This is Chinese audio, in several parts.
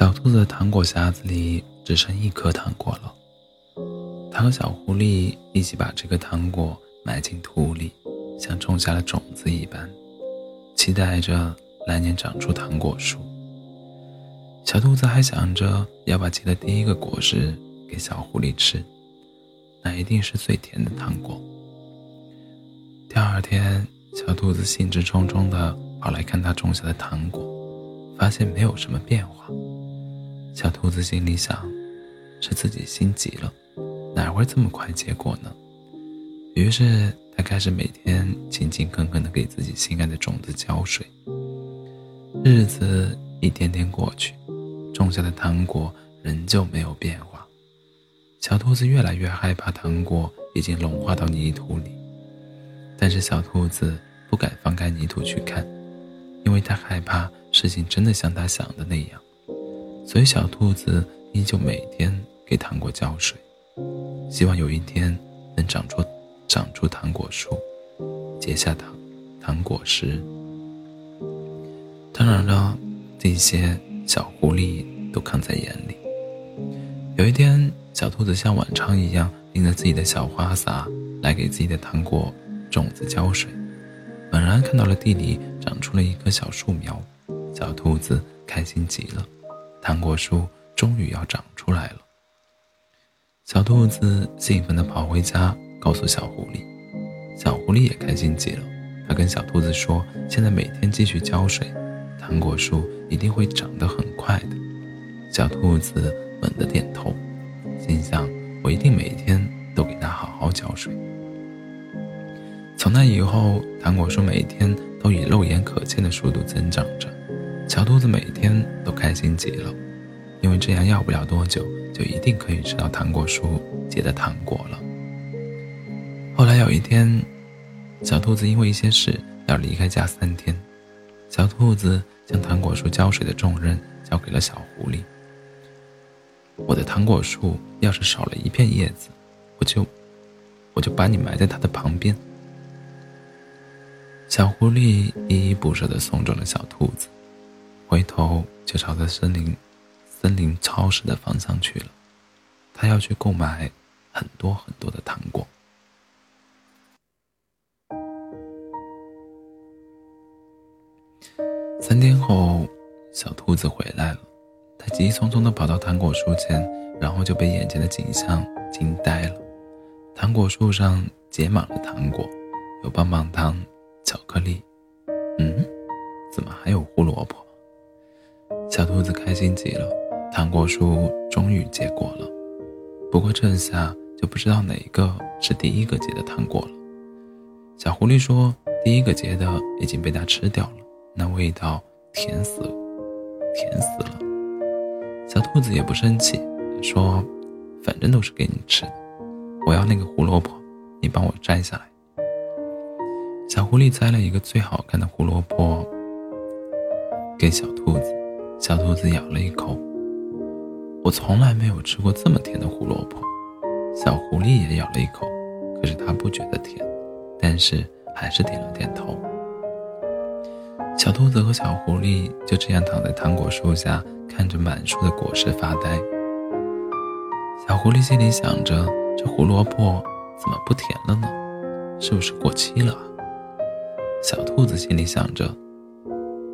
小兔子的糖果匣子里只剩一颗糖果了。它和小狐狸一起把这个糖果埋进土里，像种下了种子一般，期待着来年长出糖果树。小兔子还想着要把结的第一个果实给小狐狸吃，那一定是最甜的糖果。第二天，小兔子兴致冲冲地跑来看它种下的糖果，发现没有什么变化。小兔子心里想：是自己心急了，哪会这么快结果呢？于是，它开始每天勤勤恳恳地给自己心爱的种子浇水。日子一天天过去。种下的糖果仍旧没有变化，小兔子越来越害怕糖果已经融化到泥土里，但是小兔子不敢翻开泥土去看，因为它害怕事情真的像它想的那样，所以小兔子依旧每天给糖果浇水，希望有一天能长出长出糖果树，结下糖糖果实。当然了，这些。小狐狸都看在眼里。有一天，小兔子像往常一样拎着自己的小花洒来给自己的糖果种子浇水，猛然看到了地里长出了一棵小树苗，小兔子开心极了，糖果树终于要长出来了。小兔子兴奋地跑回家，告诉小狐狸，小狐狸也开心极了，它跟小兔子说：“现在每天继续浇水。”糖果树一定会长得很快的。小兔子猛地点头，心想：“我一定每天都给它好好浇水。”从那以后，糖果树每天都以肉眼可见的速度增长着。小兔子每天都开心极了，因为这样要不了多久，就一定可以吃到糖果树结的糖果了。后来有一天，小兔子因为一些事要离开家三天。小兔子将糖果树浇水的重任交给了小狐狸。我的糖果树要是少了一片叶子，我就我就把你埋在它的旁边。小狐狸依依不舍地送走了小兔子，回头就朝着森林森林超市的方向去了。他要去购买很多很多的糖果。三天后，小兔子回来了。它急匆匆地跑到糖果树前，然后就被眼前的景象惊呆了。糖果树上结满了糖果，有棒棒糖、巧克力。嗯，怎么还有胡萝卜？兔子开心极了，糖果树终于结果了。不过这下就不知道哪一个是第一个结的糖果了。小狐狸说：“第一个结的已经被它吃掉了。”那味道甜死，甜死了。小兔子也不生气，说：“反正都是给你吃的，我要那个胡萝卜，你帮我摘下来。”小狐狸摘了一个最好看的胡萝卜给小兔子，小兔子咬了一口，我从来没有吃过这么甜的胡萝卜。小狐狸也咬了一口，可是它不觉得甜，但是还是点了点头。小兔子和小狐狸就这样躺在糖果树下，看着满树的果实发呆。小狐狸心里想着：这胡萝卜怎么不甜了呢？是不是过期了？小兔子心里想着：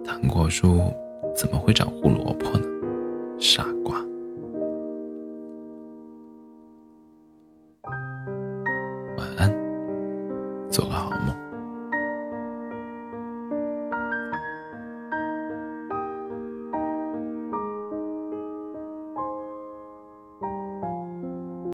糖果树怎么会长胡萝卜呢？傻瓜。